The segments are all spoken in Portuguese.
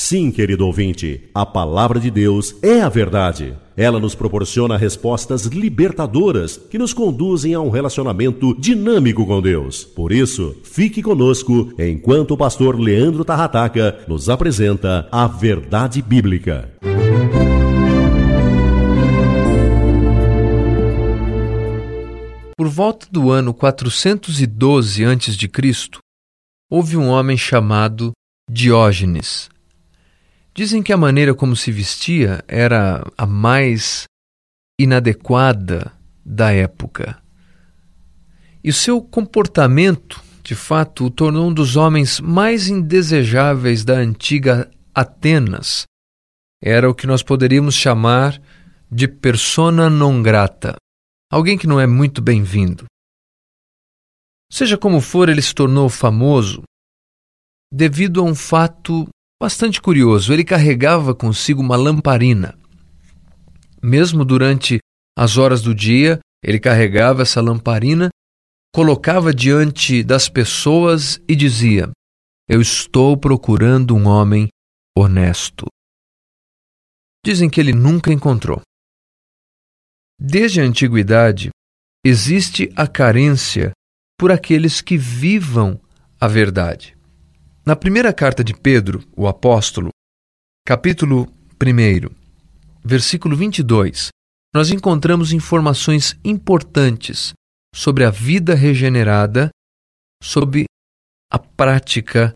Sim, querido ouvinte, a palavra de Deus é a verdade. Ela nos proporciona respostas libertadoras que nos conduzem a um relacionamento dinâmico com Deus. Por isso, fique conosco enquanto o pastor Leandro Tarrataca nos apresenta a verdade bíblica. Por volta do ano 412 a.C., houve um homem chamado Diógenes Dizem que a maneira como se vestia era a mais inadequada da época. E o seu comportamento, de fato, o tornou um dos homens mais indesejáveis da antiga Atenas. Era o que nós poderíamos chamar de persona non grata, alguém que não é muito bem-vindo. Seja como for, ele se tornou famoso devido a um fato bastante curioso. Ele carregava consigo uma lamparina. Mesmo durante as horas do dia, ele carregava essa lamparina, colocava diante das pessoas e dizia: Eu estou procurando um homem honesto. Dizem que ele nunca encontrou. Desde a antiguidade, existe a carência por aqueles que vivam a verdade. Na primeira carta de Pedro, o apóstolo, capítulo 1, versículo 22, nós encontramos informações importantes sobre a vida regenerada, sobre a prática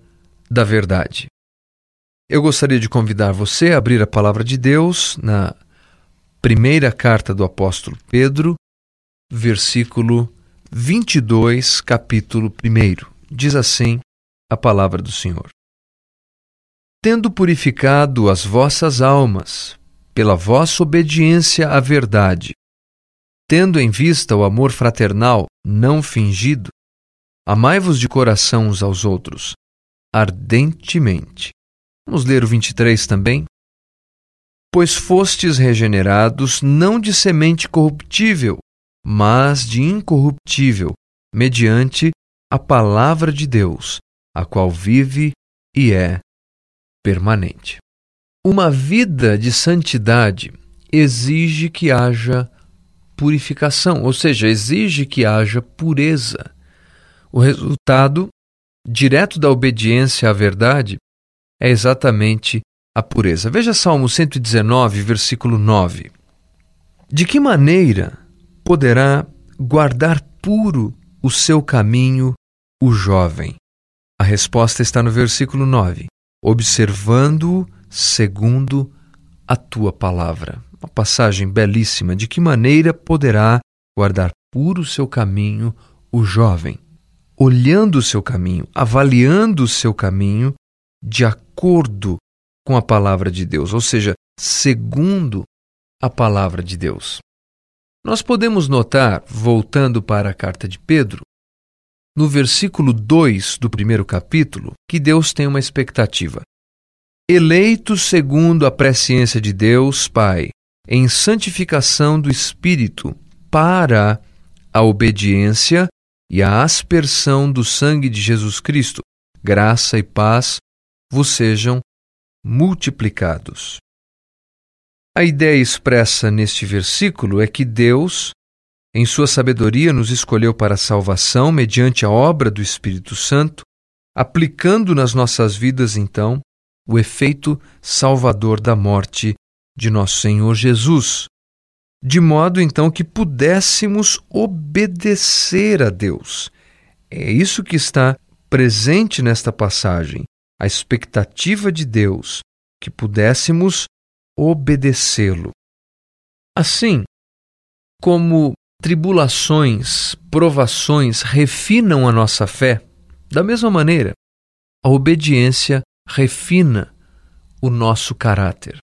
da verdade. Eu gostaria de convidar você a abrir a palavra de Deus na primeira carta do apóstolo Pedro, versículo 22, capítulo 1. Diz assim a palavra do Senhor. Tendo purificado as vossas almas pela vossa obediência à verdade, tendo em vista o amor fraternal não fingido, amai-vos de coração uns aos outros, ardentemente. Vamos ler o 23 também? Pois fostes regenerados não de semente corruptível, mas de incorruptível, mediante a palavra de Deus, a qual vive e é permanente. Uma vida de santidade exige que haja purificação, ou seja, exige que haja pureza. O resultado direto da obediência à verdade é exatamente a pureza. Veja Salmo 119, versículo 9. De que maneira poderá guardar puro o seu caminho o jovem? A resposta está no versículo 9: observando segundo a tua palavra. Uma passagem belíssima. De que maneira poderá guardar puro o seu caminho o jovem? Olhando o seu caminho, avaliando o seu caminho de acordo com a palavra de Deus, ou seja, segundo a palavra de Deus. Nós podemos notar, voltando para a carta de Pedro, no versículo 2 do primeiro capítulo que Deus tem uma expectativa. Eleitos segundo a presciência de Deus Pai, em santificação do Espírito, para a obediência e a aspersão do sangue de Jesus Cristo, graça e paz vos sejam multiplicados. A ideia expressa neste versículo é que Deus em sua sabedoria, nos escolheu para a salvação mediante a obra do Espírito Santo, aplicando nas nossas vidas, então, o efeito salvador da morte de nosso Senhor Jesus, de modo então que pudéssemos obedecer a Deus. É isso que está presente nesta passagem, a expectativa de Deus, que pudéssemos obedecê-lo. Assim, como tribulações, provações refinam a nossa fé, da mesma maneira, a obediência refina o nosso caráter.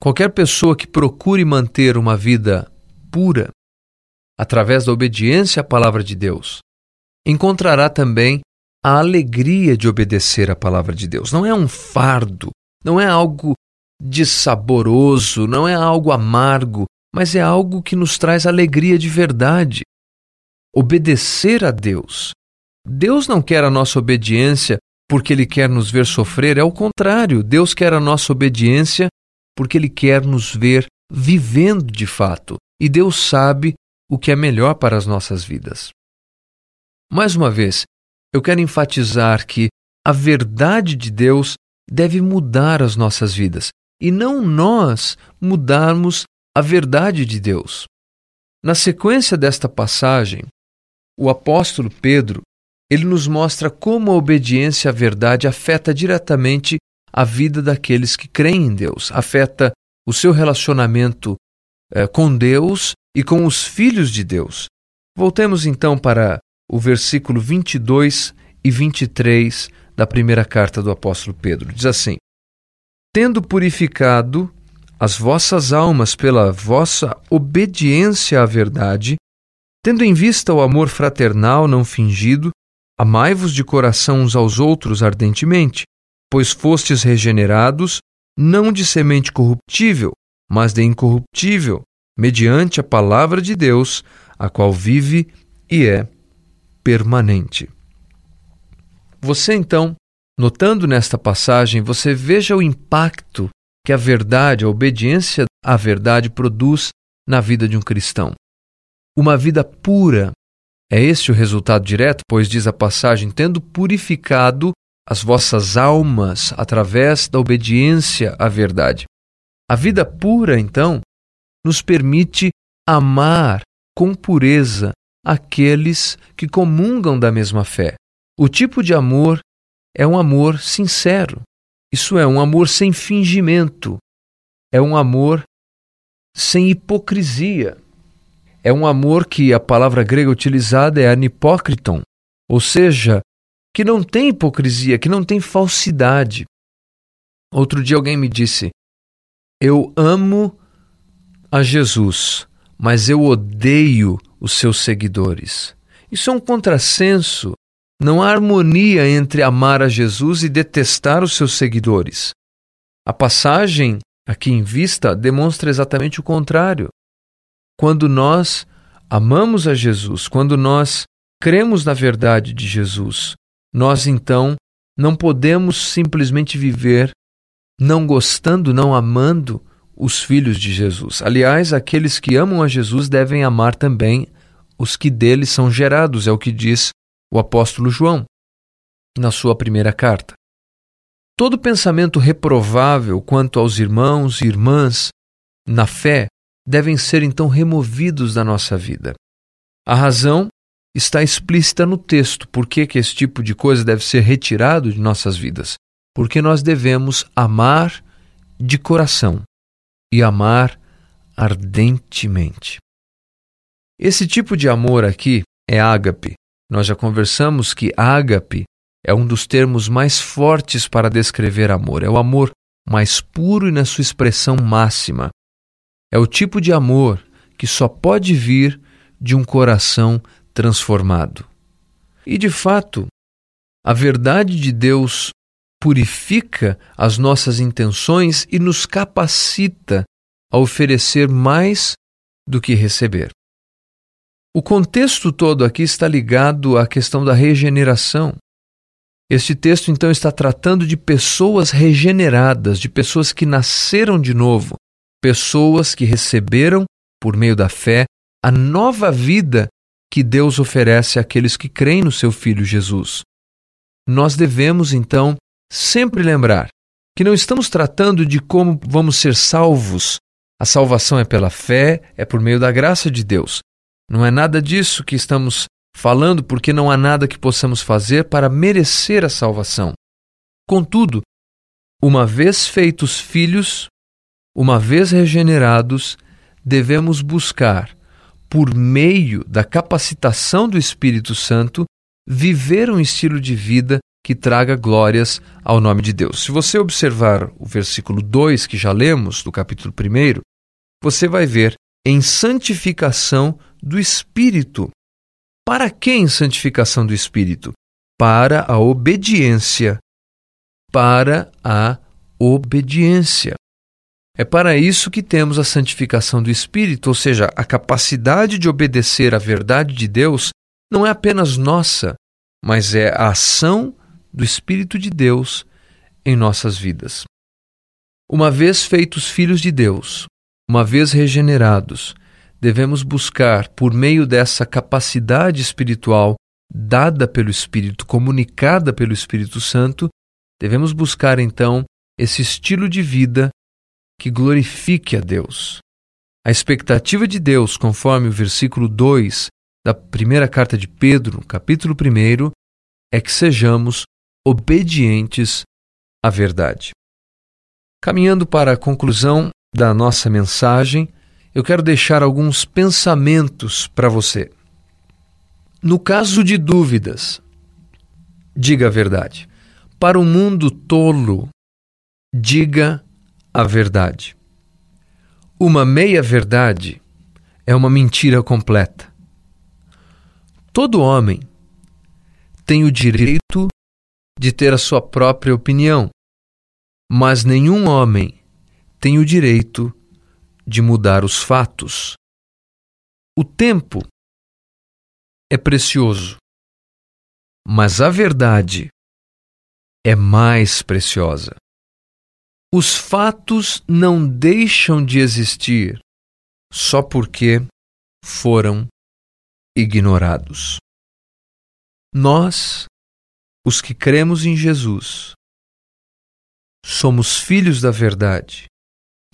Qualquer pessoa que procure manter uma vida pura, através da obediência à palavra de Deus, encontrará também a alegria de obedecer à palavra de Deus. Não é um fardo, não é algo dissaboroso, não é algo amargo, mas é algo que nos traz alegria de verdade. Obedecer a Deus. Deus não quer a nossa obediência porque Ele quer nos ver sofrer, é o contrário. Deus quer a nossa obediência porque Ele quer nos ver vivendo de fato. E Deus sabe o que é melhor para as nossas vidas. Mais uma vez, eu quero enfatizar que a verdade de Deus deve mudar as nossas vidas e não nós mudarmos a verdade de Deus. Na sequência desta passagem, o apóstolo Pedro, ele nos mostra como a obediência à verdade afeta diretamente a vida daqueles que creem em Deus, afeta o seu relacionamento eh, com Deus e com os filhos de Deus. Voltemos então para o versículo 22 e 23 da primeira carta do apóstolo Pedro. Diz assim: Tendo purificado as vossas almas pela vossa obediência à verdade, tendo em vista o amor fraternal não fingido, amai-vos de coração uns aos outros ardentemente, pois fostes regenerados, não de semente corruptível, mas de incorruptível, mediante a palavra de Deus, a qual vive e é permanente. Você então, notando nesta passagem, você veja o impacto que a verdade, a obediência à verdade produz na vida de um cristão. Uma vida pura. É este o resultado direto, pois diz a passagem: tendo purificado as vossas almas através da obediência à verdade. A vida pura, então, nos permite amar com pureza aqueles que comungam da mesma fé. O tipo de amor é um amor sincero. Isso é um amor sem fingimento. É um amor sem hipocrisia. É um amor que a palavra grega utilizada é anipócriton, ou seja, que não tem hipocrisia, que não tem falsidade. Outro dia alguém me disse: Eu amo a Jesus, mas eu odeio os seus seguidores. Isso é um contrassenso. Não há harmonia entre amar a Jesus e detestar os seus seguidores. A passagem aqui em vista demonstra exatamente o contrário. Quando nós amamos a Jesus, quando nós cremos na verdade de Jesus, nós então não podemos simplesmente viver não gostando, não amando os filhos de Jesus. Aliás, aqueles que amam a Jesus devem amar também os que dele são gerados, é o que diz o apóstolo João na sua primeira carta. Todo pensamento reprovável quanto aos irmãos e irmãs na fé devem ser então removidos da nossa vida. A razão está explícita no texto. Por que, que esse tipo de coisa deve ser retirado de nossas vidas? Porque nós devemos amar de coração e amar ardentemente. Esse tipo de amor aqui é ágape. Nós já conversamos que ágape é um dos termos mais fortes para descrever amor. É o amor mais puro e na sua expressão máxima. É o tipo de amor que só pode vir de um coração transformado. E de fato, a verdade de Deus purifica as nossas intenções e nos capacita a oferecer mais do que receber. O contexto todo aqui está ligado à questão da regeneração. Este texto então está tratando de pessoas regeneradas, de pessoas que nasceram de novo, pessoas que receberam, por meio da fé, a nova vida que Deus oferece àqueles que creem no seu Filho Jesus. Nós devemos, então, sempre lembrar que não estamos tratando de como vamos ser salvos. A salvação é pela fé, é por meio da graça de Deus. Não é nada disso que estamos falando, porque não há nada que possamos fazer para merecer a salvação. Contudo, uma vez feitos filhos, uma vez regenerados, devemos buscar, por meio da capacitação do Espírito Santo, viver um estilo de vida que traga glórias ao nome de Deus. Se você observar o versículo 2 que já lemos, do capítulo 1, você vai ver em santificação do Espírito. Para que em santificação do Espírito? Para a obediência. Para a obediência. É para isso que temos a santificação do Espírito, ou seja, a capacidade de obedecer à verdade de Deus não é apenas nossa, mas é a ação do Espírito de Deus em nossas vidas. Uma vez feitos filhos de Deus, uma vez regenerados, devemos buscar, por meio dessa capacidade espiritual dada pelo Espírito, comunicada pelo Espírito Santo, devemos buscar então esse estilo de vida que glorifique a Deus. A expectativa de Deus, conforme o versículo 2 da primeira carta de Pedro, capítulo 1, é que sejamos obedientes à verdade. Caminhando para a conclusão da nossa mensagem, eu quero deixar alguns pensamentos para você. No caso de dúvidas, diga a verdade. Para o mundo tolo, diga a verdade. Uma meia-verdade é uma mentira completa. Todo homem tem o direito de ter a sua própria opinião, mas nenhum homem tem o direito de mudar os fatos. O tempo é precioso, mas a verdade é mais preciosa. Os fatos não deixam de existir só porque foram ignorados. Nós os que cremos em Jesus, somos filhos da verdade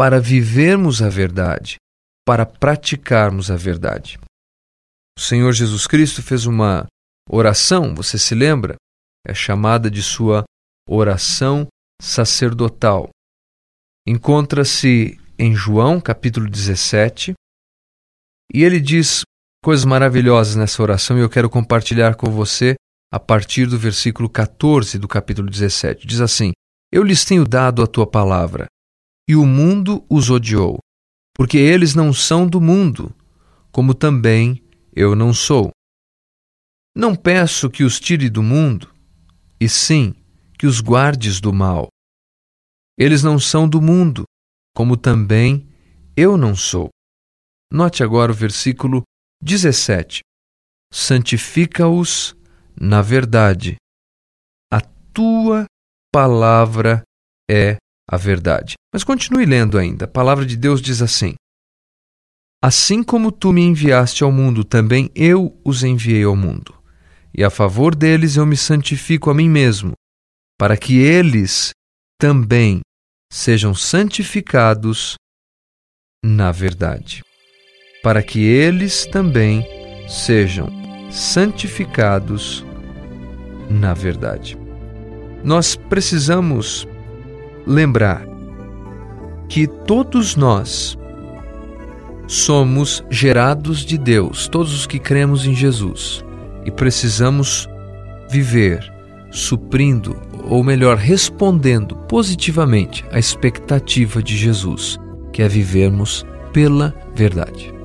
para vivermos a verdade, para praticarmos a verdade. O Senhor Jesus Cristo fez uma oração, você se lembra? É chamada de sua oração sacerdotal. Encontra-se em João, capítulo 17, e ele diz coisas maravilhosas nessa oração e eu quero compartilhar com você a partir do versículo 14 do capítulo 17. Diz assim: Eu lhes tenho dado a tua palavra, e o mundo os odiou, porque eles não são do mundo, como também eu não sou. Não peço que os tire do mundo, e sim que os guardes do mal. Eles não são do mundo, como também eu não sou. Note agora o versículo 17: Santifica-os na verdade. A tua palavra é a verdade. Mas continue lendo ainda. A palavra de Deus diz assim: Assim como tu me enviaste ao mundo, também eu os enviei ao mundo. E a favor deles eu me santifico a mim mesmo, para que eles também sejam santificados na verdade. Para que eles também sejam santificados na verdade. Nós precisamos lembrar que todos nós somos gerados de Deus, todos os que cremos em Jesus, e precisamos viver suprindo, ou melhor, respondendo positivamente à expectativa de Jesus, que é vivermos pela verdade.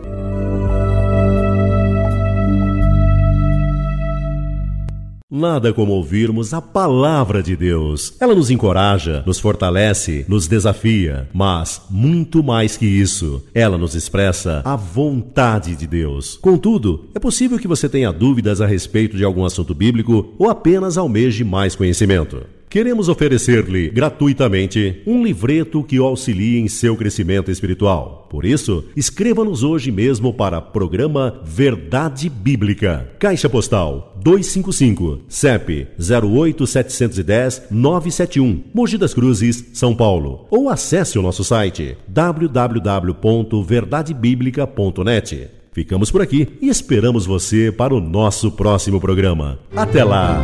Nada como ouvirmos a palavra de Deus. Ela nos encoraja, nos fortalece, nos desafia, mas muito mais que isso, ela nos expressa a vontade de Deus. Contudo, é possível que você tenha dúvidas a respeito de algum assunto bíblico ou apenas almeje mais conhecimento. Queremos oferecer-lhe gratuitamente um livreto que o auxilie em seu crescimento espiritual. Por isso, escreva-nos hoje mesmo para programa Verdade Bíblica. Caixa Postal 255, CEP 08710-971, Mogi das Cruzes, São Paulo. Ou acesse o nosso site www.verdadebiblica.net. Ficamos por aqui e esperamos você para o nosso próximo programa. Até lá!